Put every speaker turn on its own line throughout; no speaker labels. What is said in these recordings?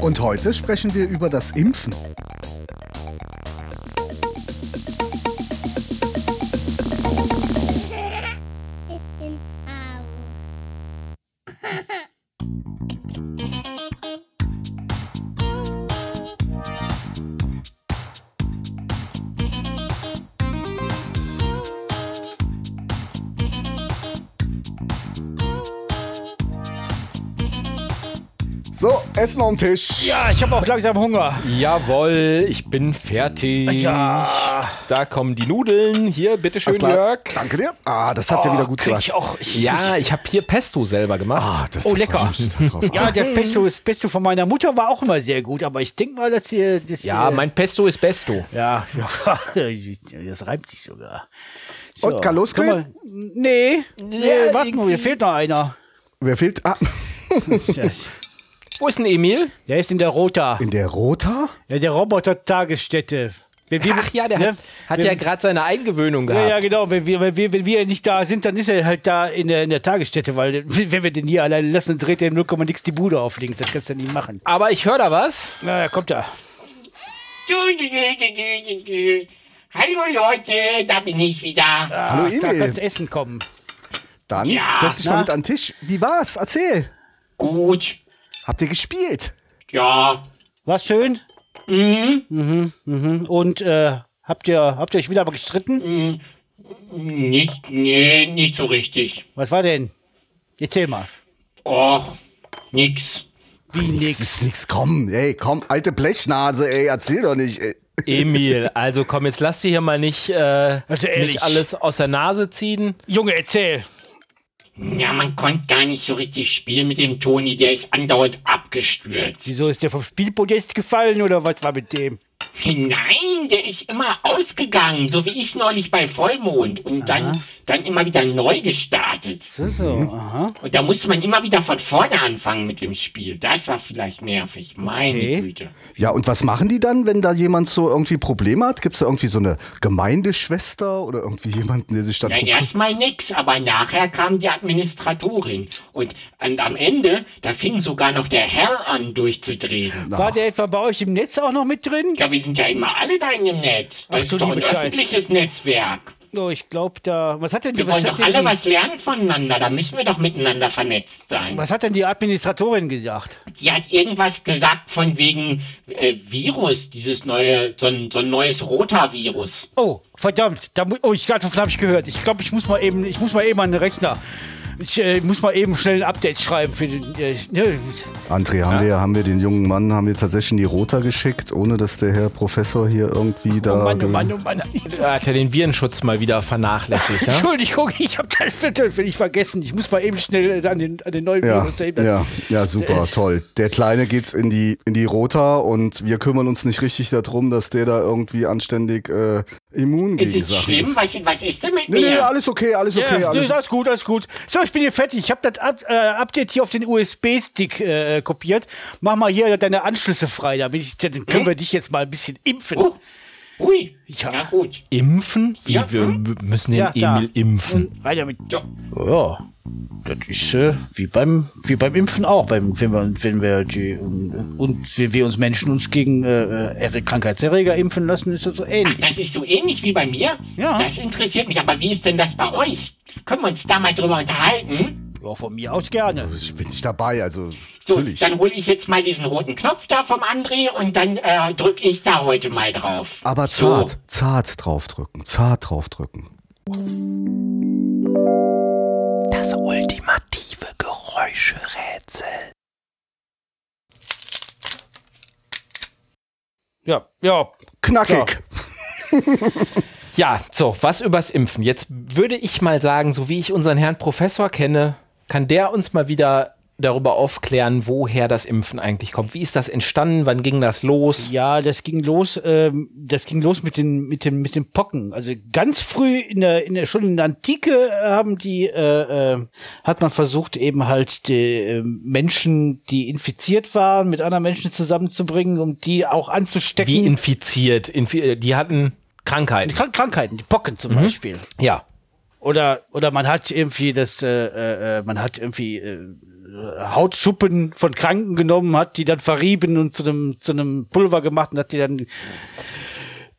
Und heute sprechen wir über das Impfen. So, Essen am Tisch.
Ja, ich habe auch langsam Hunger.
Jawohl, ich bin fertig.
Ja.
Da kommen die Nudeln. Hier, bitteschön. Jörg.
Danke dir. Ah, das hat ja wieder gut gemacht.
ich auch. Ich,
Ja, ich habe hier Pesto selber gemacht.
Ah, das
Oh, lecker. Ja, der Pesto, das Pesto von meiner Mutter war auch immer sehr gut, aber ich denke mal, dass hier. Das
ja,
hier,
mein Pesto ist Besto.
Ja, ja, das reimt sich sogar.
Und kann losgehen?
Nee, nee,
Ja,
warte mal, hier
irgendwie.
fehlt noch einer.
Wer fehlt? Ah,
Wo ist denn Emil?
der ist in der Rota.
in der Rota?
Ja, der Roboter-Tagesstätte. Wenn wir-
Ach ja, der
ne?
hat, hat
Wenn-
ja gerade seine Eingewöhnung
Ja,
gehabt.
ja, genau. Wenn wir, wenn, wir, wenn wir nicht da sind, dann ist er halt da in der, in der Tagesstätte, weil wenn wir den hier alleine lassen, dann dreht er 0, nix die Bude auf links. Das kannst du nicht machen.
Aber ich höre da was.
Na, ja, kommt er.
Hallo Leute, da bin ich wieder.
Hallo
Da
Emil.
kannst Essen kommen.
Dann
Ja,
setz dich mal mit an den Tisch. Wie war's? Erzähl.
Gut.
Habt ihr gespielt?
Ja.
War schön? Mhm. Mhm. Und äh, habt ihr habt ihr euch wieder mal gestritten?
Nicht, nee, nicht so richtig.
Was war denn? Erzähl mal.
Och, nix.
Wie
Das
nix.
ist nix. Komm, ey, komm, alte Blechnase, ey, erzähl doch nicht. Ey.
Emil, also komm, jetzt lass dir hier mal nicht, äh,
Also ehrlich.
nicht alles aus der Nase ziehen.
Junge, erzähl.
Ja, man konnte gar nicht so richtig spielen mit dem Toni, der ist andauernd abgestürzt.
Wieso ist der vom Spielpodest gefallen oder was war mit dem?
Nein, der ist immer ausgegangen, so wie ich neulich bei Vollmond und dann, dann immer wieder neu gestartet.
So, so. Aha.
Und da musste man immer wieder von vorne anfangen mit dem Spiel. Das war vielleicht nervig, meine
Okay.
Güte.
Ja, und was machen die dann, wenn da jemand so irgendwie Probleme hat? Gibt's da irgendwie so eine Gemeindeschwester oder irgendwie jemanden, der sich da
Ja, erstmal nix, aber nachher kam die Administratorin. Und an, am Ende, da fing sogar noch der Herr an durchzudrehen.
War der etwa bei euch im Netz auch noch mit drin?
Ja, wir sind ja immer alle da in dem Netz.
Ach
Das
du
ist doch ein
Zeit.
öffentliches Netzwerk.
Oh, ich glaube da. Was hat denn die,
Wir wollen doch alle
die,
was lernen voneinander. Da müssen wir doch miteinander vernetzt sein.
was hat denn die Administratorin gesagt?
Die hat irgendwas gesagt von wegen äh, Virus, dieses neue, so ein, so ein neues Rotavirus.
Oh, verdammt. Da, oh, ich davon habe ich gehört. Ich glaube, ich muss mal eben, ich muss mal eben an den Rechner. Ich äh, muss mal eben schnell ein Update schreiben für den. Äh, ne,
André, haben, wir, haben wir den jungen Mann, haben wir tatsächlich in die Rota geschickt, ohne dass der Herr Professor hier irgendwie da...
oh Mann, oh Mann, oh Mann.
Da hat er den Virenschutz mal wieder vernachlässigt. Ja?
Entschuldigung, ich habe das natürlich vergessen. Ich muss mal eben schnell an den, an den neuen
Ja,
Virus da eben-
ja, ja, super, toll. Der Kleine geht in die, in die Rota und wir kümmern uns nicht richtig darum, dass der da irgendwie anständig äh, immun
Ist
gegen
es
Sachen
schlimm?
ist.
Was, was ist denn mit
Nee, nee,
mir?
alles okay, alles okay,
Ja,
alles
nee, alles gut, alles gut. So, ich bin hier fertig. Ich habe das Up äh, Update hier auf den USB-Stick äh, kopiert. Mach mal hier deine Anschlüsse frei, damit ich, dann können wir dich jetzt mal ein bisschen impfen.
Oh. Ui,
Ja.
na gut.
Impfen? Wie,
Ja,
wir
hm?
müssen den
Ja, da.
Emil impfen.
Rein damit.
So.
Ja, das ist äh, wie beim wie beim Impfen auch, beim, wenn wir wenn wir die und wenn wir uns Menschen uns gegen äh, äh, Krankheitserreger impfen lassen, ist das so ähnlich.
Das ist so ähnlich wie bei mir?
Ja.
Das interessiert mich, aber wie ist denn das bei euch? Können wir uns da mal drüber unterhalten?
Ja, von mir aus gerne.
Ich bin nicht dabei, also
So,
natürlich.
dann hole ich jetzt mal diesen roten Knopf da vom André und dann äh, drücke ich da heute mal drauf.
Aber zart, zart draufdrücken, zart draufdrücken.
Das ultimative Geräuscherätsel.
Ja, ja.
Knackig.
Ja, so, was übers Impfen. Jetzt würde ich mal sagen, so wie ich unseren Herrn Professor kenne, kann der uns mal wieder darüber aufklären, woher das Impfen eigentlich kommt. Wie ist das entstanden? Wann ging das los?
Ja, das ging los, ähm, das ging los mit den, mit den, mit den Pocken. Also ganz früh in der, in der, schon in der Antike haben die, äh, äh, hat man versucht eben halt die äh, Menschen, die infiziert waren, mit anderen Menschen zusammenzubringen, um die auch anzustecken.
Wie infiziert? Infi die hatten Krankheiten.
die Krank Krankheiten, die Pocken zum Beispiel.
Ja.
Oder, oder man hat irgendwie das, äh, äh, man hat irgendwie äh, Hautschuppen von Kranken genommen, hat die dann verrieben und zu einem, zu einem Pulver gemacht und hat die dann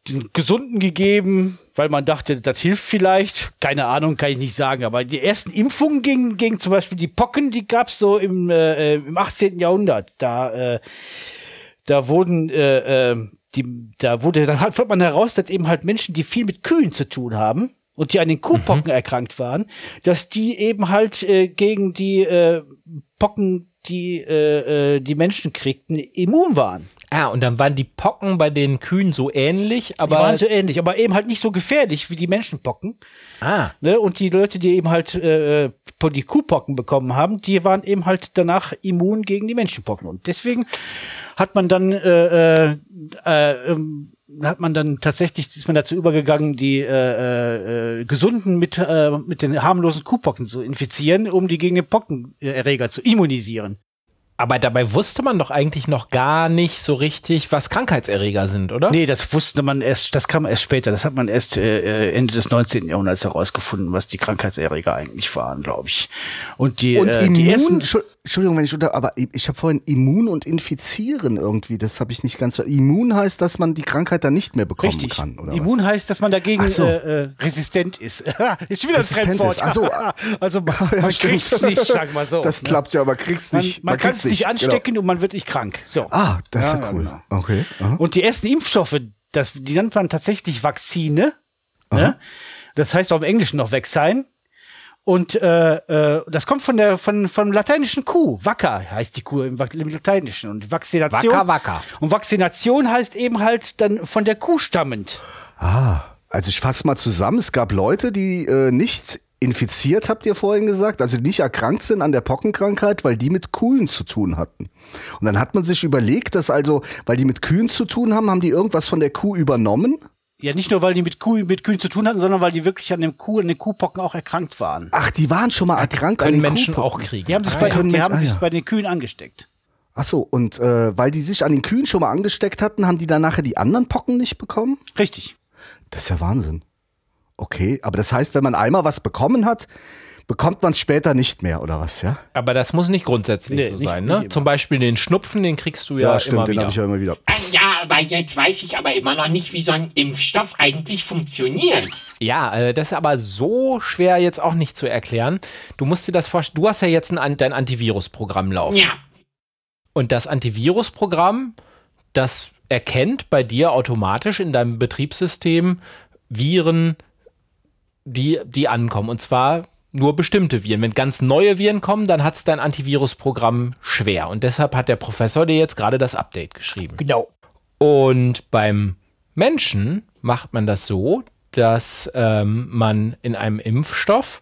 den Gesunden gegeben, weil man dachte, das hilft vielleicht. Keine Ahnung, kann ich nicht sagen. Aber die ersten Impfungen gegen, gegen zum Beispiel die Pocken, die gab's so im, äh, im 18. Jahrhundert. Da, äh, da wurden, äh, äh, die, da wurde, dann fand man heraus, dass eben halt Menschen, die viel mit Kühen zu tun haben und die an den Kuhpocken erkrankt waren, dass die eben halt äh, gegen die äh, Pocken, die äh, äh, die Menschen kriegten, immun waren.
Ah, und dann waren die Pocken bei den Kühen so ähnlich,
Die waren
aber
so ähnlich, aber eben halt nicht so gefährlich wie die Menschenpocken.
ah,
Ne? Und die Leute, die eben halt äh, die Kuhpocken bekommen haben, die waren eben halt danach immun gegen die Menschenpocken. Und deswegen hat man dann äh, äh, äh, ähm, hat man dann tatsächlich ist man dazu übergegangen, die äh, äh, Gesunden mit äh, mit den harmlosen Kuhpocken zu infizieren, um die gegen den Pockenerreger zu immunisieren.
Aber dabei wusste man doch eigentlich noch gar nicht so richtig, was Krankheitserreger sind, oder?
Nee, das wusste man erst, das kam erst später. Das hat man erst äh, Ende des 19. Jahrhunderts herausgefunden, was die Krankheitserreger eigentlich waren, glaube ich. Und die,
Und
äh,
Immun,
die ersten,
Entschu- Entschuldigung, wenn ich unter, aber ich, ich habe vorhin Immun und Infizieren irgendwie, das habe ich nicht ganz Immun heißt, dass man die Krankheit dann nicht mehr bekommen
Richtig.
kann, oder
Immun heißt, dass man dagegen
so.
äh, äh, resistent ist. ist schon wieder ein
Resistent
Fremdwort.
ist. Ach so.
also man,
was?
man kriegt's nicht, sag mal so.
Das
ne?
klappt ja, aber kriegt's
Man,
nicht.
man kann
kriegt's
es nicht anstecken
Genau.
und man wird nicht krank. So.
Ah, das ist ja, cool.
genau.
Okay. aha.
Und die ersten Impfstoffe, das, die nennt man tatsächlich Vakzine. Ne? Das heißt auch im Englischen noch Vaccine. Und äh, äh, das kommt von der von vom lateinischen Kuh. Wacker heißt die Kuh im, im Lateinischen. Und Vaccination.
Wacker, wacker.
Und Vaccination heißt eben halt dann von der Kuh stammend.
Ah, also ich fasse mal zusammen. Es gab Leute, die äh, nicht infiziert, habt ihr vorhin gesagt, also nicht erkrankt sind an der Pockenkrankheit, weil die mit Kühen zu tun hatten. Und dann hat man sich überlegt, dass also, weil die mit Kühen zu tun haben, haben die irgendwas von der Kuh übernommen?
Ja, nicht nur, weil die mit, Kuh, mit Kühen zu tun hatten, sondern weil die wirklich an dem Kuh, an den Kuhpocken auch erkrankt waren.
Ach, die waren schon mal erkrankt an
Können
den
Menschen
Kuhpocken.
auch kriegen.
Die haben sich,
Ah,
bei,
ja.
die haben
Ah,
sich
ja.
bei den Kühen angesteckt.
Ach so, und äh, weil die sich an den Kühen schon mal angesteckt hatten, haben die dann nachher die anderen Pocken nicht bekommen?
Richtig.
Das ist ja Wahnsinn. Okay, aber das heißt, wenn man einmal was bekommen hat, bekommt man es später nicht mehr, oder was, ja?
Aber das muss nicht grundsätzlich
Nee,
so
nicht-
sein,
nicht
ne?
immer.
Zum Beispiel den Schnupfen, den kriegst du ja, immer
stimmt, den
wieder.
habe ich ja immer wieder.
Äh, Ja, aber jetzt weiß ich aber immer noch nicht, wie so ein Impfstoff eigentlich funktioniert.
Ja, äh, das ist aber so schwer jetzt auch nicht zu erklären. Du musst dir das vorstellen, du hast ja jetzt ein, dein Antivirusprogramm laufen.
Ja,
Und das Antivirusprogramm, das erkennt bei dir automatisch in deinem Betriebssystem Viren, die, die ankommen. Und zwar nur bestimmte Viren. Wenn ganz neue Viren kommen, dann hat es dein Antivirusprogramm schwer. Und deshalb hat der Professor dir jetzt gerade das Update geschrieben.
Genau.
Und beim Menschen macht man das so, dass ähm, man in einem Impfstoff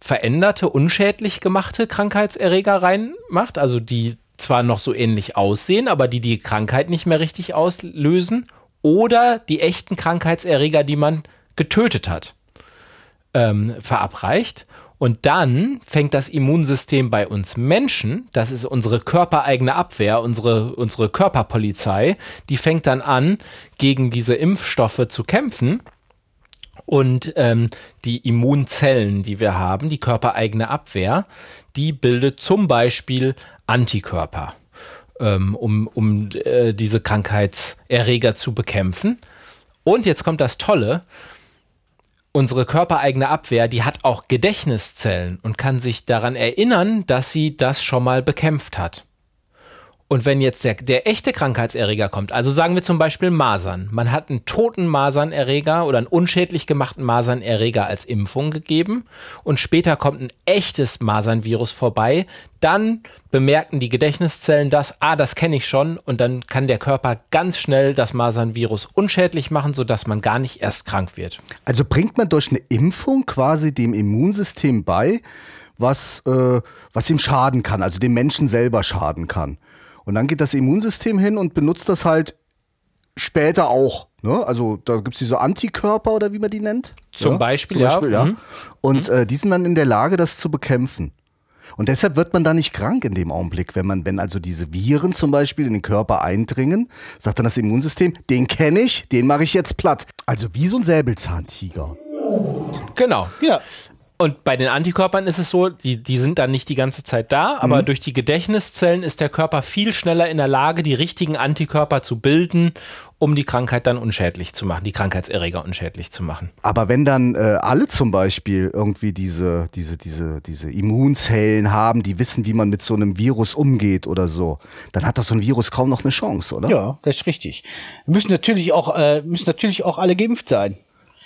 veränderte, unschädlich gemachte Krankheitserreger reinmacht, also die zwar noch so ähnlich aussehen, aber die die Krankheit nicht mehr richtig auslösen, oder die echten Krankheitserreger, die man getötet hat, ähm, verabreicht. Und dann fängt das Immunsystem bei uns Menschen, das ist unsere körpereigene Abwehr, unsere, unsere Körperpolizei, die fängt dann an, gegen diese Impfstoffe zu kämpfen. Und ähm, die Immunzellen, die wir haben, die körpereigene Abwehr, die bildet zum Beispiel Antikörper, ähm, um, um äh, diese Krankheitserreger zu bekämpfen. Und jetzt kommt das Tolle, unsere körpereigene Abwehr, die hat auch Gedächtniszellen und kann sich daran erinnern, dass sie das schon mal bekämpft hat. Und wenn jetzt der, der echte Krankheitserreger kommt, also sagen wir zum Beispiel Masern, man hat einen toten Masernerreger oder einen unschädlich gemachten Masernerreger als Impfung gegeben und später kommt ein echtes Masernvirus vorbei, dann bemerken die Gedächtniszellen das, ah, das kenne ich schon und dann kann der Körper ganz schnell das Masernvirus unschädlich machen, sodass man gar nicht erst krank wird.
Also bringt man durch eine Impfung quasi dem Immunsystem bei, was, äh, was ihm schaden kann, also dem Menschen selber schaden kann. Und dann geht das Immunsystem hin und benutzt das halt später auch. Ne? Also da gibt es diese Antikörper oder wie man die nennt.
Zum Beispiel, ja. Mhm.
Und äh, die sind dann in der Lage, das zu bekämpfen. Und deshalb wird man da nicht krank in dem Augenblick, wenn man, wenn also diese Viren zum Beispiel in den Körper eindringen, sagt dann das Immunsystem, den kenne ich, den mache ich jetzt platt. Also wie so ein Säbelzahntiger.
Genau.
Ja.
Und bei den Antikörpern ist es so, die, die sind dann nicht die ganze Zeit da, aber
Mhm.
durch die Gedächtniszellen ist der Körper viel schneller in der Lage, die richtigen Antikörper zu bilden, um die Krankheit dann unschädlich zu machen, die Krankheitserreger unschädlich zu machen.
Aber wenn dann äh, alle zum Beispiel irgendwie diese, diese, diese, diese Immunzellen haben, die wissen, wie man mit so einem Virus umgeht oder so, dann hat doch so ein Virus kaum noch eine Chance, oder?
Ja, das ist richtig. Müssen natürlich auch, äh, müssen natürlich auch alle geimpft sein.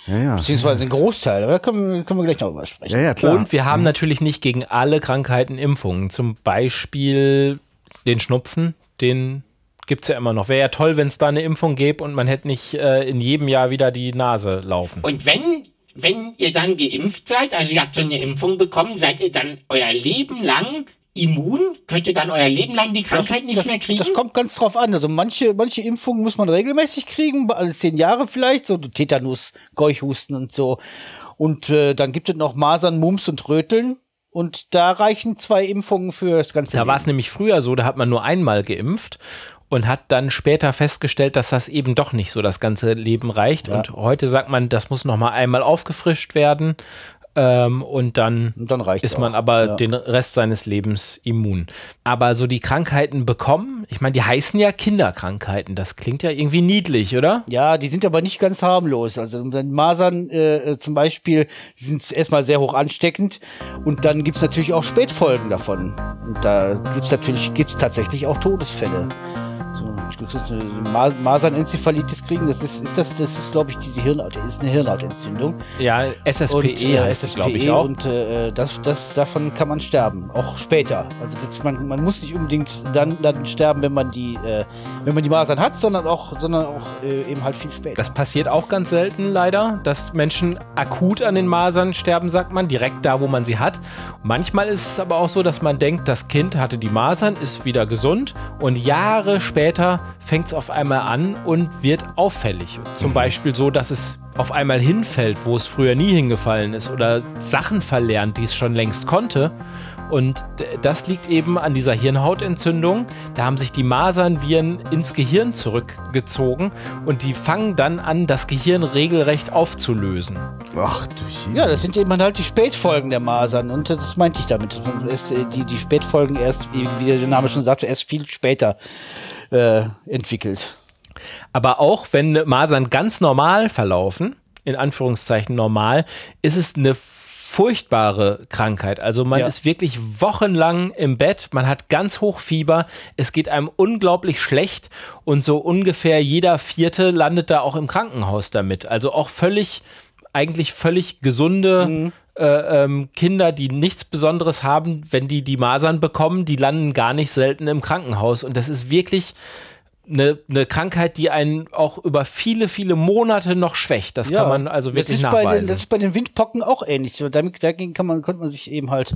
Ja. ja.
Beziehungsweise ein Großteil. Aber da können wir, können wir gleich noch drüber sprechen.
Ja, ja, klar.
Und wir haben natürlich nicht gegen alle Krankheiten Impfungen. Zum Beispiel den Schnupfen, den gibt es ja immer noch. Wäre ja toll, wenn es da eine Impfung gäbe und man hätte nicht äh, in jedem Jahr wieder die Nase laufen.
Und wenn, wenn ihr dann geimpft seid, also ihr habt so eine Impfung bekommen, seid ihr dann euer Leben lang immun? Könnt ihr dann euer Leben lang die Krankheit nicht
das,
mehr kriegen?
Das kommt ganz drauf an. Also manche, manche Impfungen muss man regelmäßig kriegen, alle zehn Jahre vielleicht, so Tetanus, Keuchhusten und so. Und äh, dann gibt es noch Masern, Mumps und Röteln. Und da reichen zwei Impfungen für das ganze
Da war es nämlich früher so, da hat man nur einmal geimpft und hat dann später festgestellt, dass das eben doch nicht so das ganze Leben reicht. Und heute sagt man, das muss noch mal einmal aufgefrischt werden. Ähm, und dann,
Und dann
ist man
auch,
aber
ja.
den Rest seines Lebens immun. Aber so die Krankheiten bekommen, ich meine, die heißen ja Kinderkrankheiten. Das klingt ja irgendwie niedlich, oder?
Ja, die sind aber nicht ganz harmlos. Also Masern äh, äh, zum Beispiel, sind erstmal sehr hoch ansteckend und dann gibt's natürlich auch Spätfolgen davon. Und da gibt's natürlich, gibt's tatsächlich auch Todesfälle. So, eine Ma Masernenzephalitis kriegen, das ist, ist das, das ist, glaube ich, diese Hirnhaut, ist eine Hirnhautentzündung.
Ja, SSPE
Und, äh,
heißt es, glaube ich, auch.
Und äh, das, das, davon kann man sterben, auch später. Also das, man, man muss nicht unbedingt dann, dann sterben, wenn man die, äh, wenn man die Masern hat, sondern auch, sondern auch äh, eben halt viel später.
Das passiert auch ganz selten leider, dass Menschen akut an den Masern sterben, sagt man, direkt da, wo man sie hat. Manchmal ist es aber auch so, dass man denkt, das Kind hatte die Masern, ist wieder gesund und Jahre später fängt es auf einmal an und wird auffällig. Zum Beispiel so, dass es auf einmal hinfällt, wo es früher nie hingefallen ist oder Sachen verlernt, die es schon längst konnte. Und das liegt eben an dieser Hirnhautentzündung. Da haben sich die Masernviren ins Gehirn zurückgezogen und die fangen dann an, das Gehirn regelrecht aufzulösen.
Ach du Schie-
Ja, das sind eben halt die Spätfolgen der Masern und das meinte ich damit. Ist, äh, die, die Spätfolgen erst, wie wie der Name schon sagte, erst viel später äh, entwickelt.
Aber auch wenn Masern ganz normal verlaufen, in Anführungszeichen normal, ist es eine furchtbare Krankheit. Also man
Ja.
ist wirklich wochenlang im Bett, man hat ganz hoch Fieber, es geht einem unglaublich schlecht und so ungefähr jeder Vierte landet da auch im Krankenhaus damit. Also auch völlig, eigentlich völlig gesunde äh, ähm, Kinder, die nichts Besonderes haben, wenn die die Masern bekommen, die landen gar nicht selten im Krankenhaus. Und das ist wirklich eine, eine Krankheit, die einen auch über viele, viele Monate noch schwächt. Das kann man also wirklich
das ist Bei den,
nachweisen.
das ist bei den Windpocken auch ähnlich. Damit, dagegen kann man, konnte man sich eben halt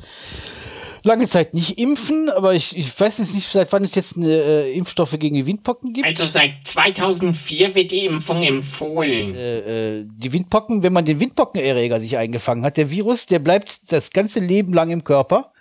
lange Zeit nicht impfen, aber ich, ich weiß jetzt nicht, seit wann es jetzt eine, äh, Impfstoffe gegen die Windpocken gibt.
Also seit 2004 wird die Impfung empfohlen.
äh, die Windpocken, wenn man den Windpockenerreger sich eingefangen hat, der Virus, der bleibt das ganze Leben lang im Körper.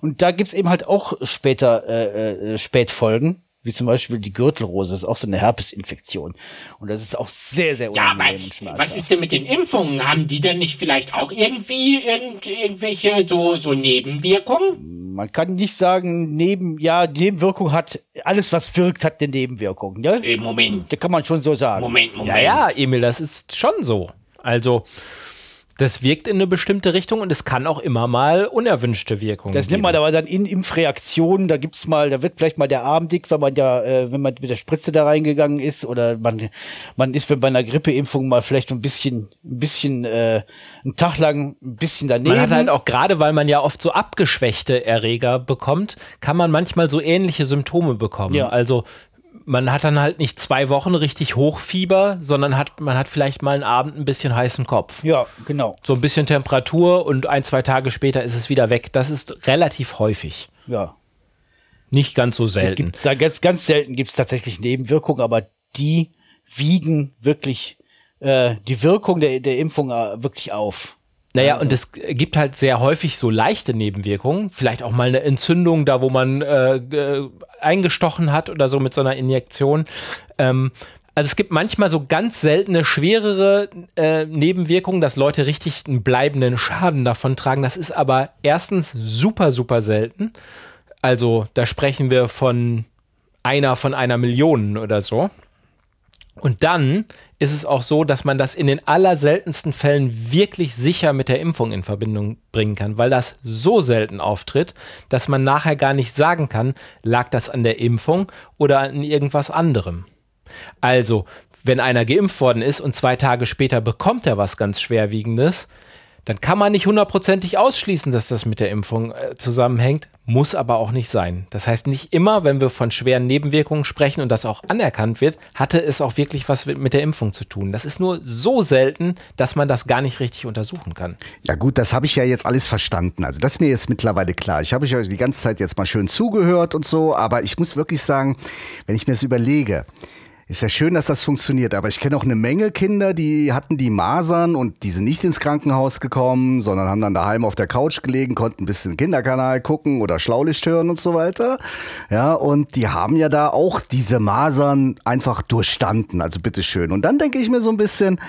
Und da gibt's eben halt auch später äh, äh, Spätfolgen, wie zum Beispiel die Gürtelrose, das ist auch so eine Herpesinfektion. Und das ist auch sehr, sehr
Ja, aber
unangenehm und schmerzhaft.
was ist denn mit den Impfungen? Haben die denn nicht vielleicht auch irgendwie irgend, irgendwelche so, so Nebenwirkungen?
Man kann nicht sagen, neben, ja, Nebenwirkung hat, alles was wirkt, hat eine Nebenwirkung. Ja?
Äh, Moment,
Da kann man schon so sagen.
Moment, Moment.
ja, ja, Emil, das ist schon so. Also, das wirkt in eine bestimmte Richtung und es kann auch immer mal unerwünschte Wirkungen
Das nennt man aber dann in Impfreaktionen. Da gibt's mal, da wird vielleicht mal der Arm dick, wenn man ja, äh, wenn man mit der Spritze da reingegangen ist, oder man, man ist wenn bei einer Grippeimpfung mal vielleicht ein bisschen, ein bisschen, äh, einen Tag lang ein bisschen daneben.
Man hat halt auch gerade, weil man ja oft so abgeschwächte Erreger bekommt, kann man manchmal so ähnliche Symptome bekommen.
Ja.
Also man hat dann halt nicht zwei Wochen richtig Hochfieber, sondern hat, man hat vielleicht mal einen Abend ein bisschen heißen Kopf.
Ja, genau.
So ein bisschen Temperatur und ein, zwei Tage später ist es wieder weg. Das ist relativ häufig.
Ja.
Nicht ganz so selten.
Da ganz, ganz selten gibt es tatsächlich Nebenwirkungen, aber die wiegen wirklich äh, die Wirkung der, der Impfung äh, wirklich auf.
Naja, und es gibt halt sehr häufig so leichte Nebenwirkungen. Vielleicht auch mal eine Entzündung, da wo man äh, äh, eingestochen hat oder so mit so einer Injektion. Ähm, also es gibt manchmal so ganz seltene, schwerere äh, Nebenwirkungen, dass Leute richtig einen bleibenden Schaden davon tragen. Das ist aber erstens super, super selten. Also da sprechen wir von einer von einer Million oder so. Und dann ist es auch so, dass man das in den allerseltensten Fällen wirklich sicher mit der Impfung in Verbindung bringen kann, weil das so selten auftritt, dass man nachher gar nicht sagen kann, lag das an der Impfung oder an irgendwas anderem. Also, wenn einer geimpft worden ist und zwei Tage später bekommt er was ganz Schwerwiegendes, dann kann man nicht hundertprozentig ausschließen, dass das mit der Impfung äh, zusammenhängt, muss aber auch nicht sein. Das heißt, nicht immer, wenn wir von schweren Nebenwirkungen sprechen und das auch anerkannt wird, hatte es auch wirklich was mit der Impfung zu tun. Das ist nur so selten, dass man das gar nicht richtig untersuchen kann.
Ja gut, das habe ich ja jetzt alles verstanden. Also das ist mir jetzt mittlerweile klar. Ich habe euch die ganze Zeit jetzt mal schön zugehört und so, aber ich muss wirklich sagen, wenn ich mir das überlege, ist ja schön, dass das funktioniert, aber ich kenne auch eine Menge Kinder, die hatten die Masern und die sind nicht ins Krankenhaus gekommen, sondern haben dann daheim auf der Couch gelegen, konnten ein bisschen Kinderkanal gucken oder Schlaulicht hören und so weiter. Ja, und die haben ja da auch diese Masern einfach durchstanden, also bitteschön. Und dann denke ich mir so ein bisschen,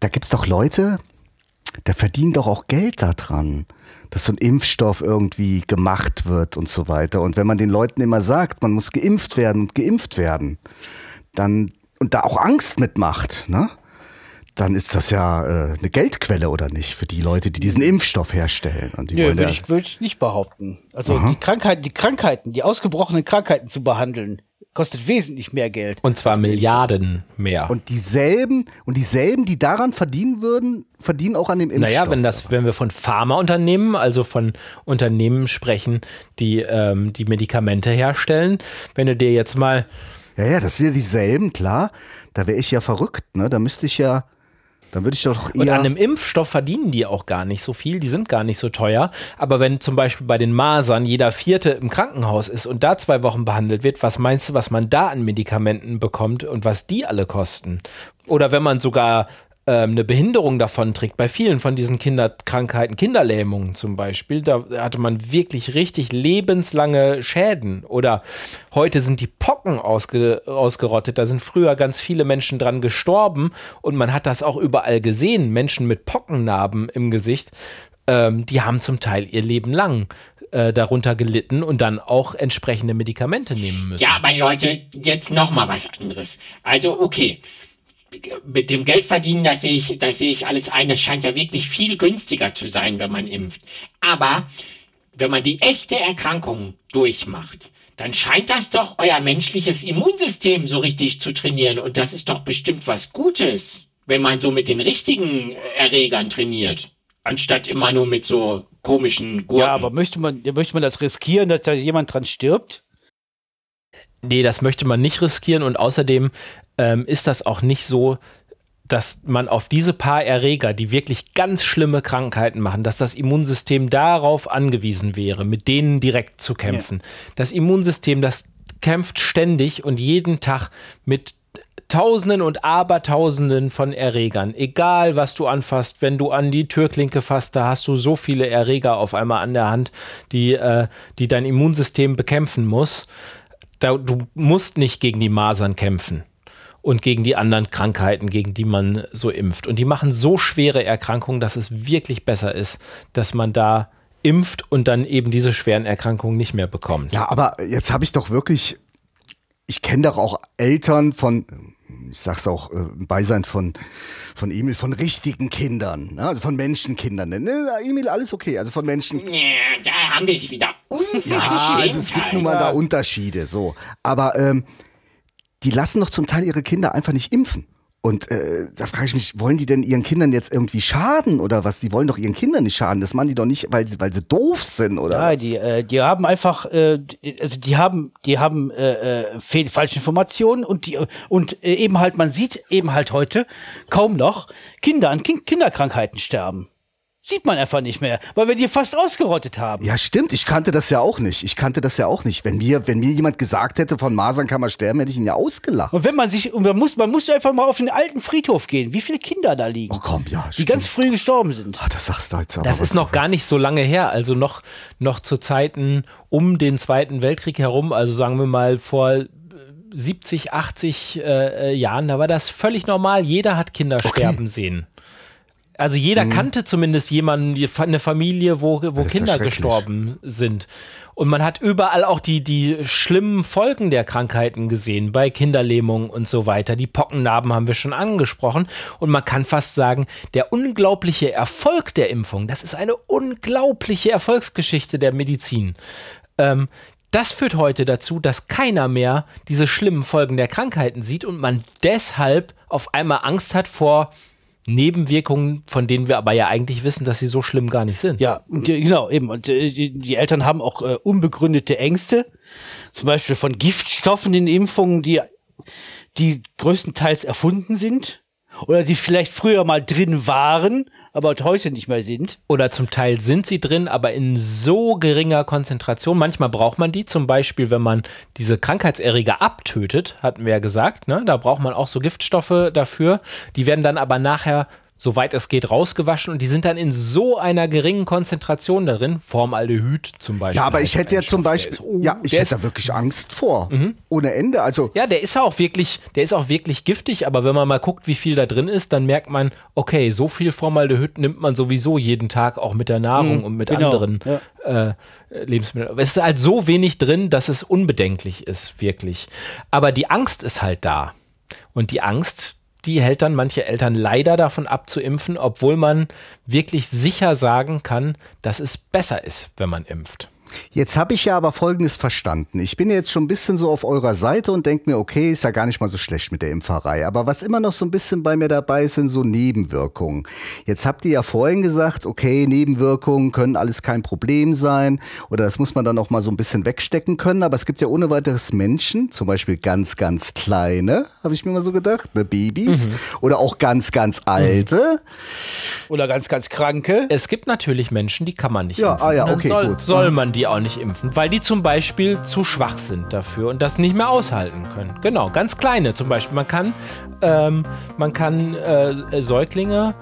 da gibt's doch Leute, der verdient doch auch Geld daran, dass so ein Impfstoff irgendwie gemacht wird und so weiter. Und wenn man den Leuten immer sagt, man muss geimpft werden und geimpft werden, dann und da auch Angst mitmacht, ne? Dann ist das ja äh, eine Geldquelle oder nicht für die Leute, die diesen Impfstoff herstellen. Und die
Nö, würde
ja,
ich, würd ich nicht behaupten. Also die Krankheiten, die Krankheiten, die ausgebrochenen Krankheiten zu behandeln, kostet wesentlich mehr Geld.
Und zwar Milliarden mehr.
und dieselben und dieselben, die daran verdienen würden, verdienen auch an dem Impfstoff.
Naja, wenn das, wenn wir von Pharmaunternehmen, also von Unternehmen sprechen, die ähm, die Medikamente herstellen, wenn du dir jetzt mal
Ja, ja, das sind ja dieselben, klar. Da wäre ich ja verrückt, ne? Da müsste ich ja, dann würde ich doch
Und
eher.
an einem Impfstoff verdienen die auch gar nicht so viel, die sind gar nicht so teuer. Aber wenn zum Beispiel bei den Masern jeder Vierte im Krankenhaus ist und da zwei Wochen behandelt wird, was meinst du, was man da an Medikamenten bekommt und was die alle kosten? Oder wenn man sogar ähm, eine Behinderung davon trägt, bei vielen von diesen Kinderkrankheiten, Kinderlähmungen zum Beispiel, da hatte man wirklich richtig lebenslange Schäden. Oder heute sind die Pocken ausge ausgerottet, da sind früher ganz viele Menschen dran gestorben und man hat das auch überall gesehen, Menschen mit Pockennarben im Gesicht, ähm, die haben zum Teil ihr Leben lang äh, darunter gelitten und dann auch entsprechende Medikamente nehmen müssen.
Ja, aber Leute, jetzt noch mal was anderes. Also okay, mit dem Geld verdienen, das sehe ich, das sehe ich alles ein. Das scheint ja wirklich viel günstiger zu sein, wenn man impft. Aber wenn man die echte Erkrankung durchmacht, dann scheint das doch euer menschliches Immunsystem so richtig zu trainieren. Und das ist doch bestimmt was Gutes, wenn man so mit den richtigen Erregern trainiert. Anstatt immer nur mit so komischen Gurken.
Ja, aber möchte man, möchte man das riskieren, dass da jemand dran stirbt?
Nee, das möchte man nicht riskieren und außerdem ähm, ist das auch nicht so, dass man auf diese paar Erreger, die wirklich ganz schlimme Krankheiten machen, dass das Immunsystem darauf angewiesen wäre, mit denen direkt zu kämpfen. Das Immunsystem, das kämpft ständig und jeden Tag mit Tausenden und Abertausenden von Erregern. Egal, was du anfasst, wenn du an die Türklinke fasst, da hast du so viele Erreger auf einmal an der Hand, die, äh, die dein Immunsystem bekämpfen muss. Da, du musst nicht gegen die Masern kämpfen und gegen die anderen Krankheiten, gegen die man so impft. Und die machen so schwere Erkrankungen, dass es wirklich besser ist, dass man da impft und dann eben diese schweren Erkrankungen nicht mehr bekommt.
Ja, aber jetzt habe ich doch wirklich, ich kenne doch auch Eltern von, ich sag's auch äh, im Beisein von, von Emil, von richtigen Kindern, ne? also von Menschenkindern. Ne? Emil, alles okay, also von Menschen.
Ja, da haben wir es wieder.
Ja, also es gibt nun mal da Unterschiede, so. Aber ähm, die lassen doch zum Teil ihre Kinder einfach nicht impfen. Und äh, da frage ich mich, wollen die denn ihren Kindern jetzt irgendwie schaden oder was? Die wollen doch ihren Kindern nicht schaden. Das machen die doch nicht, weil sie, weil sie doof sind oder
Ja,
was?
die, äh, die haben einfach, äh, die- also die haben, die haben äh, äh, falsche Informationen und die und äh, eben halt, man sieht eben halt heute kaum noch Kinder an kind Kinderkrankheiten sterben. Sieht man einfach nicht mehr, weil wir die fast ausgerottet haben.
Ja, stimmt. Ich kannte das ja auch nicht. Ich kannte das ja auch nicht. Wenn mir, wenn mir jemand gesagt hätte, von Masern kann man sterben, hätte ich ihn ja ausgelacht.
Und wenn man sich, und man muss, man muss einfach mal auf den alten Friedhof gehen, wie viele Kinder da liegen,
Oh komm, ja,
die
stimmt.
ganz früh gestorben sind.
Ah, das sagst du jetzt aber.
Das ist noch gar nicht so lange her, also noch, noch zu Zeiten um den Zweiten Weltkrieg herum, also sagen wir mal vor äh, 70, 80 äh, äh, Jahren, da war das völlig normal. Jeder hat Kinder sterben sehen. Also jeder kannte zumindest jemanden, eine Familie, wo, wo
Mhm.
Kinder gestorben sind. Und man hat überall auch die, die schlimmen Folgen der Krankheiten gesehen, bei Kinderlähmung und so weiter. Die Pockennarben haben wir schon angesprochen. Und man kann fast sagen, der unglaubliche Erfolg der Impfung, das ist eine unglaubliche Erfolgsgeschichte der Medizin. Ähm, das führt heute dazu, dass keiner mehr diese schlimmen Folgen der Krankheiten sieht und man deshalb auf einmal Angst hat vor Nebenwirkungen, von denen wir aber ja eigentlich wissen, dass sie so schlimm gar nicht sind.
Ja, genau, eben. Und äh, die, die Eltern haben auch äh, unbegründete Ängste, zum Beispiel von Giftstoffen in Impfungen, die, die größtenteils erfunden sind oder die vielleicht früher mal drin waren, aber heute nicht mehr sind.
Oder zum Teil sind sie drin, aber in so geringer Konzentration. Manchmal braucht man die, zum Beispiel, wenn man diese Krankheitserreger abtötet, hatten wir ja gesagt. Ne? Da braucht man auch so Giftstoffe dafür. Die werden dann aber nachher, soweit es geht, rausgewaschen und die sind dann in so einer geringen Konzentration darin. Formaldehyd zum Beispiel.
Ja, aber ich hätte ja zum Beispiel,
ist- oh,
ja, ich hätte
Mhm.
da wirklich Angst vor. Ohne Ende. Also,
Ja, der ist ja auch wirklich, der ist auch wirklich giftig, aber wenn man mal guckt, wie viel da drin ist, dann merkt man, okay, so viel Formaldehyd nimmt man sowieso jeden Tag auch mit der Nahrung und mit
genau,
anderen äh, Lebensmitteln. Aber es ist halt so wenig drin, dass es unbedenklich ist, wirklich. Aber die Angst ist halt da. Und die Angst, die hält dann manche Eltern leider davon ab zu impfen, obwohl man wirklich sicher sagen kann, dass es besser ist, wenn man impft.
Jetzt habe ich ja aber Folgendes verstanden. Ich bin jetzt schon ein bisschen so auf eurer Seite und denke mir, okay, ist ja gar nicht mal so schlecht mit der Impferei. Aber was immer noch so ein bisschen bei mir dabei ist, sind so Nebenwirkungen. Jetzt habt ihr ja vorhin gesagt, okay, Nebenwirkungen können alles kein Problem sein oder das muss man dann auch mal so ein bisschen wegstecken können. Aber es gibt ja ohne weiteres Menschen, zum Beispiel ganz, ganz kleine, habe ich mir mal so gedacht, ne, Babys oder auch ganz, ganz alte.
Oder ganz, ganz Kranke.
Es gibt natürlich Menschen, die kann man nicht
Ja,
impfen.
ah ja, okay,
soll,
gut.
Soll man die auch nicht impfen, weil die zum Beispiel zu schwach sind dafür und das nicht mehr aushalten können. Genau, ganz kleine zum Beispiel. Man kann, ähm, man kann äh, Säuglinge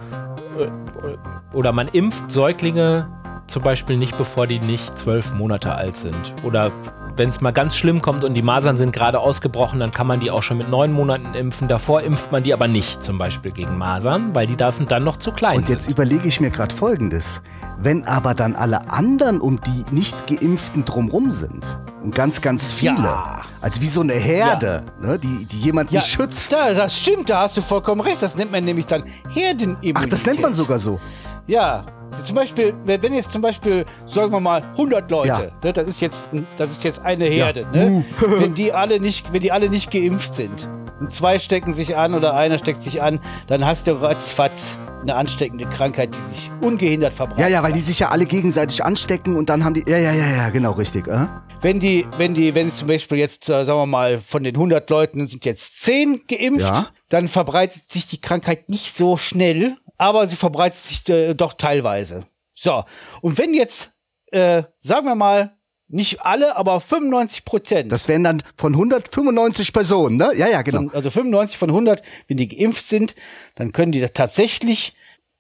äh, oder man impft Säuglinge zum Beispiel nicht, bevor die nicht zwölf Monate alt sind. Oder wenn es mal ganz schlimm kommt und die Masern sind gerade ausgebrochen, dann kann man die auch schon mit neun Monaten impfen. Davor impft man die aber nicht, zum Beispiel gegen Masern, weil die dürfen dann noch zu klein
Und jetzt
sind.
überlege ich mir gerade Folgendes. Wenn aber dann alle anderen um die nicht geimpften drumrum sind und ganz, ganz viele,
Ja.
also wie so eine Herde, ne, die, die jemanden
Ja,
schützt.
Da, das stimmt, da hast du vollkommen recht. Das nennt man nämlich dann Herdenimmunität.
Ach, das nennt man sogar so.
Ja, zum Beispiel, wenn jetzt zum Beispiel, sagen wir mal, 100 Leute,
Ja.
ne, das ist jetzt, das ist jetzt eine Herde, ne, wenn die alle nicht, wenn die alle nicht geimpft sind und zwei stecken sich an oder einer steckt sich an, dann hast du ratzfatz eine ansteckende Krankheit, die sich ungehindert verbreitet.
Ja, ja, weil die sich ja alle gegenseitig anstecken und dann haben die. Ja, ja, ja, ja, genau, richtig. Äh?
Wenn die, wenn die, wenn zum Beispiel jetzt, äh, sagen wir mal, von den 100 Leuten sind jetzt 10 geimpft,
Ja.
dann verbreitet sich die Krankheit nicht so schnell, aber sie verbreitet sich äh, doch teilweise. So. Und wenn jetzt, äh, sagen wir mal, nicht alle, aber 95 Prozent.
Das wären dann von 195 Personen, ne? Ja, ja, genau.
Von, also 95 von 100, wenn die geimpft sind, dann können die da tatsächlich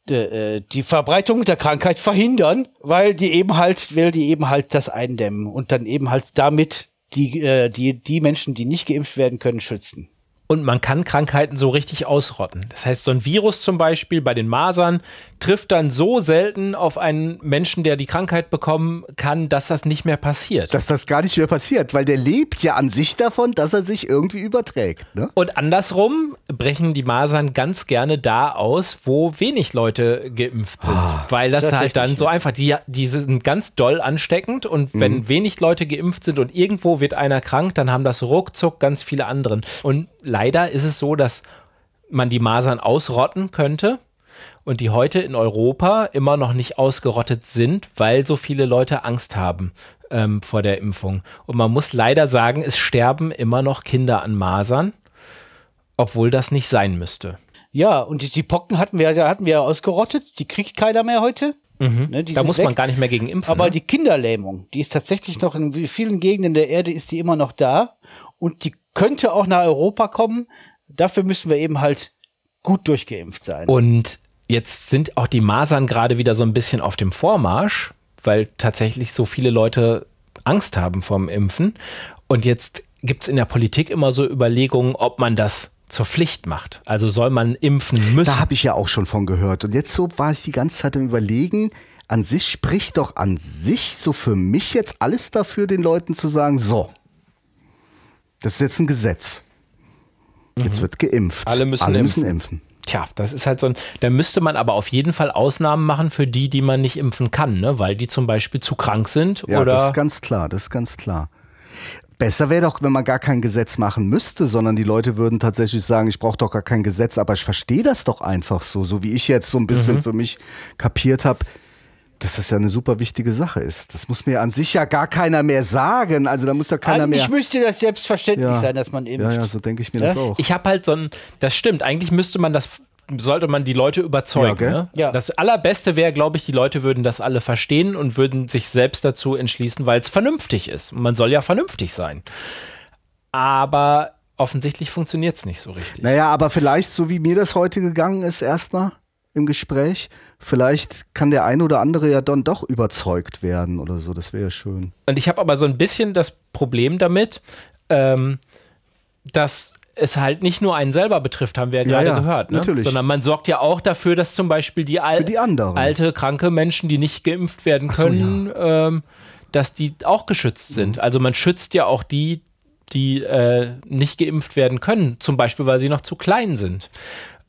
äh, die Verbreitung der Krankheit verhindern, weil die eben halt, weil die eben halt das eindämmen und dann eben halt damit die, äh, die, die Menschen, die nicht geimpft werden können, schützen.
Und man kann Krankheiten so richtig ausrotten. Das heißt, so ein Virus zum Beispiel bei den Masern trifft dann so selten auf einen Menschen, der die Krankheit bekommen kann, dass das nicht mehr passiert.
Dass das gar nicht mehr passiert, weil der lebt ja an sich davon, dass er sich irgendwie überträgt. Ne?
Und andersrum brechen die Masern ganz gerne da aus, wo wenig Leute geimpft sind. weil das halt dann so einfach, die, die sind ganz doll ansteckend und wenn wenig Leute geimpft sind und irgendwo wird einer krank, dann haben das ruckzuck ganz viele anderen. Und leider ist es so, dass man die Masern ausrotten könnte und die heute in Europa immer noch nicht ausgerottet sind, weil so viele Leute Angst haben ähm, vor der Impfung. Und man muss leider sagen, es sterben immer noch Kinder an Masern, obwohl das nicht sein müsste.
Ja, und die, die Pocken hatten wir, ja- hatten wir ausgerottet. Die kriegt keiner mehr heute. Ne, die
Da muss
weg.
man gar nicht mehr gegen impfen.
Aber
ne?
die Kinderlähmung, die ist tatsächlich noch in vielen Gegenden der Erde ist die immer noch da und die könnte auch nach Europa kommen. Dafür müssen wir eben halt gut durchgeimpft sein.
Und jetzt sind auch die Masern gerade wieder so ein bisschen auf dem Vormarsch, weil tatsächlich so viele Leute Angst haben vorm Impfen. Und jetzt gibt es in der Politik immer so Überlegungen, ob man das zur Pflicht macht. Also soll man impfen müssen.
Da habe ich ja auch schon von gehört. Und jetzt so war ich die ganze Zeit am Überlegen, an sich spricht doch an sich so für mich jetzt alles dafür, den Leuten zu sagen, so, das ist jetzt ein Gesetz. Jetzt wird geimpft.
Mhm. Alle müssen
Alle müssen
impfen. Tja, das ist halt so ein. Da müsste man aber auf jeden Fall Ausnahmen machen für die, die man nicht impfen kann, ne? weil die zum Beispiel zu krank sind
Ja,
oder.
das ist ganz klar, das ist ganz klar. Besser wäre doch, wenn man gar kein Gesetz machen müsste, sondern die Leute würden tatsächlich sagen, ich brauche doch gar kein Gesetz, aber ich verstehe das doch einfach so, so wie ich jetzt so ein bisschen
Mhm.
für mich kapiert habe, dass das ja eine super wichtige Sache ist. Das muss mir an sich ja gar keiner mehr sagen. Also da muss doch keiner
Eigentlich
mehr.
müsste das selbstverständlich
Ja.
sein, dass man impft.
Ja, ja, so denke ich mir
Ja?
das auch.
Ich habe halt so ein, das stimmt, eigentlich müsste man das, sollte man die Leute
Ja,
überzeugen.
gell?
ne?
Ja.
Das Allerbeste wäre, glaube ich, die Leute würden das alle verstehen und würden sich selbst dazu entschließen, weil es vernünftig ist. Und Man soll ja vernünftig sein. Aber offensichtlich funktioniert es nicht so richtig.
Naja, aber vielleicht, so wie mir das heute gegangen ist, erstmal im Gespräch, vielleicht kann der ein oder andere ja dann doch überzeugt werden oder so. Das wäre ja schön.
Und ich habe aber so ein bisschen das Problem damit, ähm, dass es halt nicht nur einen selber betrifft, haben wir ja
Ja,
gerade
ja,
gehört, ne?
natürlich.
sondern man sorgt ja auch dafür, dass zum Beispiel die, al
die
alte, kranke Menschen, die nicht geimpft werden
Ach so,
können, ähm, dass die auch geschützt
Mhm.
sind. Also man schützt ja auch die, die äh, nicht geimpft werden können, zum Beispiel, weil sie noch zu klein sind.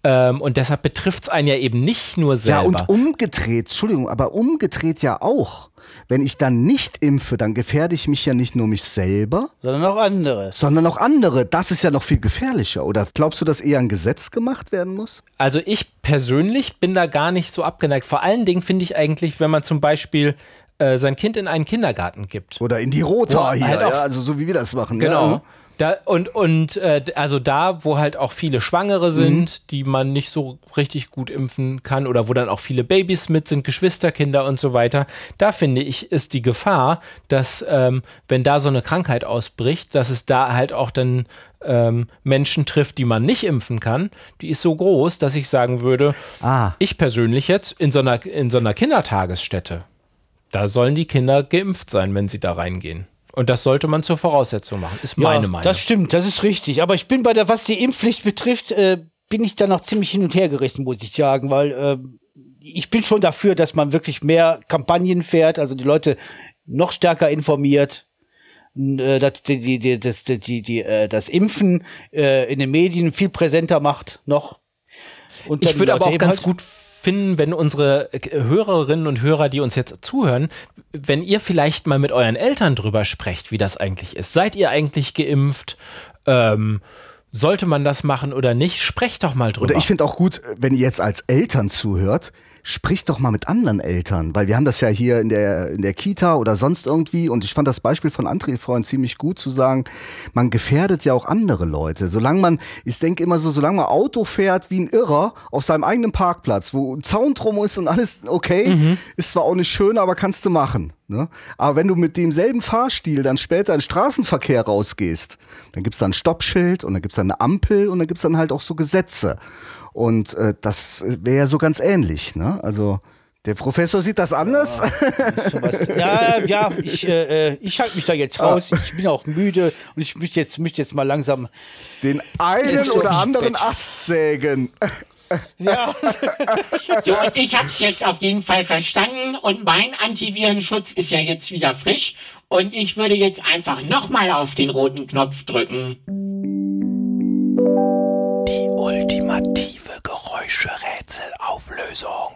Ähm, und deshalb betrifft es einen ja eben nicht nur selber.
Ja, und umgedreht, Entschuldigung, aber umgedreht ja auch. Wenn ich dann nicht impfe, dann gefährde ich mich ja nicht nur mich selber,
Sondern auch andere.
sondern auch andere. Das ist ja noch viel gefährlicher. Oder glaubst du, dass eher ein Gesetz gemacht werden muss?
Also ich persönlich bin da gar nicht so abgeneigt. Vor allen Dingen finde ich eigentlich, wenn man zum Beispiel äh, sein Kind in einen Kindergarten gibt.
Oder in die Rota hier,
halt
ja, also so wie wir das machen.
Genau.
Ja.
Da, und und äh, also da, wo halt auch viele Schwangere sind, die man nicht so richtig gut impfen kann oder wo dann auch viele Babys mit sind, Geschwisterkinder und so weiter, da finde ich, ist die Gefahr, dass ähm, wenn da so eine Krankheit ausbricht, dass es da halt auch dann ähm, Menschen trifft, die man nicht impfen kann, die ist so groß, dass ich sagen würde,
Ah.
ich persönlich jetzt in so einer, in so einer Kindertagesstätte, da sollen die Kinder geimpft sein, wenn sie da reingehen. Und das sollte man zur Voraussetzung machen, ist meine
ja,
Meinung.
Das stimmt, das ist richtig. Aber ich bin bei der, was die Impfpflicht betrifft, äh, bin ich da noch ziemlich hin und her gerissen, muss ich sagen, weil äh, ich bin schon dafür, dass man wirklich mehr Kampagnen fährt, also die Leute noch stärker informiert. äh, dass die, die, die, das, die, die, äh, das Impfen äh, in den Medien viel präsenter macht noch. Und
ich würde aber auch ganz
halt-
gut finden, wenn unsere äh, Hörerinnen und Hörer, die uns jetzt zuhören, wenn ihr vielleicht mal mit euren Eltern drüber sprecht, wie das eigentlich ist. Seid ihr eigentlich geimpft? Ähm, sollte man das machen oder nicht? Sprecht doch mal drüber.
Oder ich finde auch gut, wenn ihr jetzt als Eltern zuhört, spricht doch mal mit anderen Eltern, weil wir haben das ja hier in der, in der Kita oder sonst irgendwie und ich fand das Beispiel von André vorhin ziemlich gut zu sagen, man gefährdet ja auch andere Leute. Solange man, ich denke immer so, solange man Auto fährt wie ein Irrer auf seinem eigenen Parkplatz, wo ein Zaun drum ist und alles okay, ist zwar auch nicht schön, aber kannst du machen. Ne? Aber wenn du mit demselben Fahrstil dann später in den Straßenverkehr rausgehst, dann gibt's da ein Stoppschild und dann gibt's dann eine Ampel und dann gibt's dann halt auch so Gesetze. Und äh, das wäre ja so ganz ähnlich. Ne? Also der Professor sieht das anders.
sowas. Ja, ja, ich, äh, äh, ich halte mich da jetzt raus. Ich bin auch müde und ich möchte jetzt, möchte jetzt mal langsam.
Den einen oder anderen
Bett.
Ast sägen.
Ja,
So, und ich habe es jetzt auf jeden Fall verstanden und mein Antivirenschutz ist ja jetzt wieder frisch und ich würde jetzt einfach nochmal auf den roten Knopf drücken.
Die ultimative Geräuscherätselauflösung.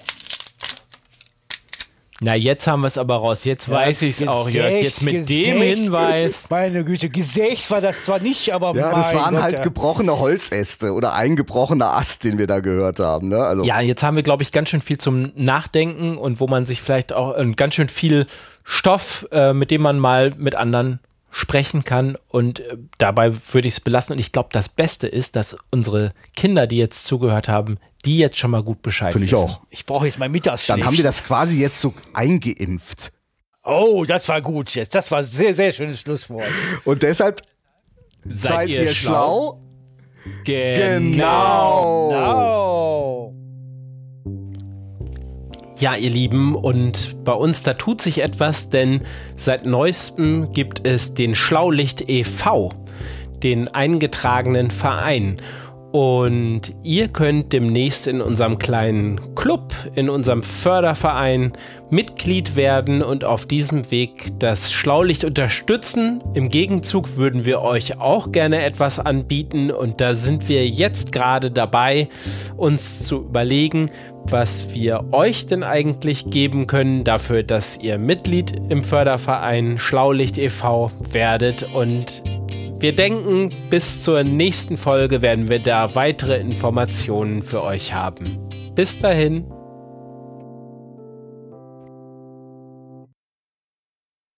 Na, jetzt haben wir es aber raus. Jetzt weiß ich es auch, Jörg. Jetzt mit
Gesächt,
dem Hinweis.
Meine Güte, Gesächt war das zwar nicht, aber
Ja, das waren
Gott,
halt
ja.
gebrochene Holzäste oder ein gebrochener Ast, den wir da gehört haben. Ne? Also,
Ja, jetzt haben wir, glaube ich, ganz schön viel zum Nachdenken und wo man sich vielleicht auch äh, ganz schön viel Stoff, äh, mit dem man mal mit anderen sprechen kann. Und äh, dabei würde ich es belassen. Und ich glaube, das Beste ist, dass unsere Kinder, die jetzt zugehört haben, die jetzt schon mal gut Bescheid
Finde ich
wissen.
auch.
Ich brauche jetzt mein Mittagsschläfchen.
Dann haben wir das quasi jetzt so eingeimpft.
Oh, das war gut jetzt. Das war ein sehr, sehr schönes Schlusswort.
Und deshalb
Seid, ihr schlau?
Genau.
Oh.
Ja, ihr Lieben, und bei uns, da tut sich etwas, denn seit neuestem gibt es den Schlaulicht e.V., den eingetragenen Verein. Und ihr könnt demnächst in unserem kleinen Club, in unserem Förderverein Mitglied werden und auf diesem Weg das Schlaulicht unterstützen. Im Gegenzug würden wir euch auch gerne etwas anbieten und da sind wir jetzt gerade dabei, uns zu überlegen, was wir euch denn eigentlich geben können dafür, dass ihr Mitglied im Förderverein Schlaulicht e.V. werdet und wir denken, bis zur nächsten Folge werden wir da weitere Informationen für euch haben. Bis dahin.